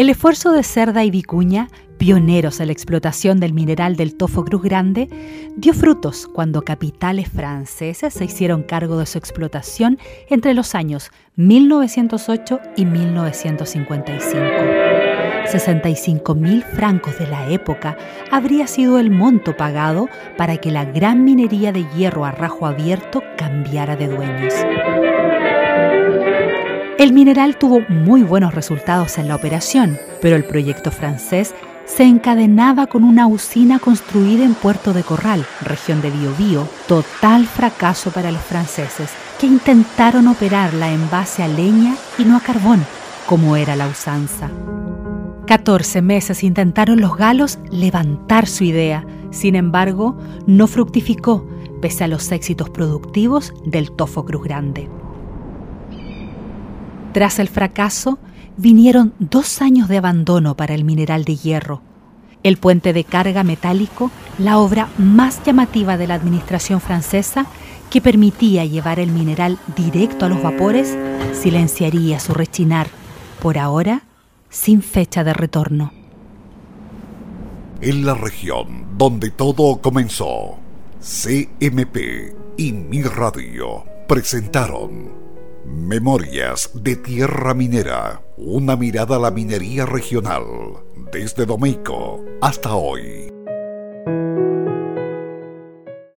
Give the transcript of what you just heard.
El esfuerzo de Cerda y Vicuña, pioneros en la explotación del mineral del Tofo Cruz Grande, dio frutos cuando capitales franceses se hicieron cargo de su explotación entre los años 1908 y 1955. 65 mil francos de la época habría sido el monto pagado para que la gran minería de hierro a rajo abierto cambiara de dueños. El mineral tuvo muy buenos resultados en la operación, pero el proyecto francés se encadenaba con una usina construida en Puerto de Corral, región de Biobío, total fracaso para los franceses, que intentaron operarla en base a leña y no a carbón, como era la usanza. 14 meses intentaron los galos levantar su idea, sin embargo, no fructificó pese a los éxitos productivos del Tofo Cruz Grande. Tras el fracaso, vinieron dos años de abandono para el mineral de hierro. El puente de carga metálico, la obra más llamativa de la administración francesa, que permitía llevar el mineral directo a los vapores, silenciaría su rechinar, por ahora sin fecha de retorno. En la región donde todo comenzó, CMP y Mi Radio presentaron Memorias de Tierra Minera, una mirada a la minería regional, desde Domeico hasta hoy.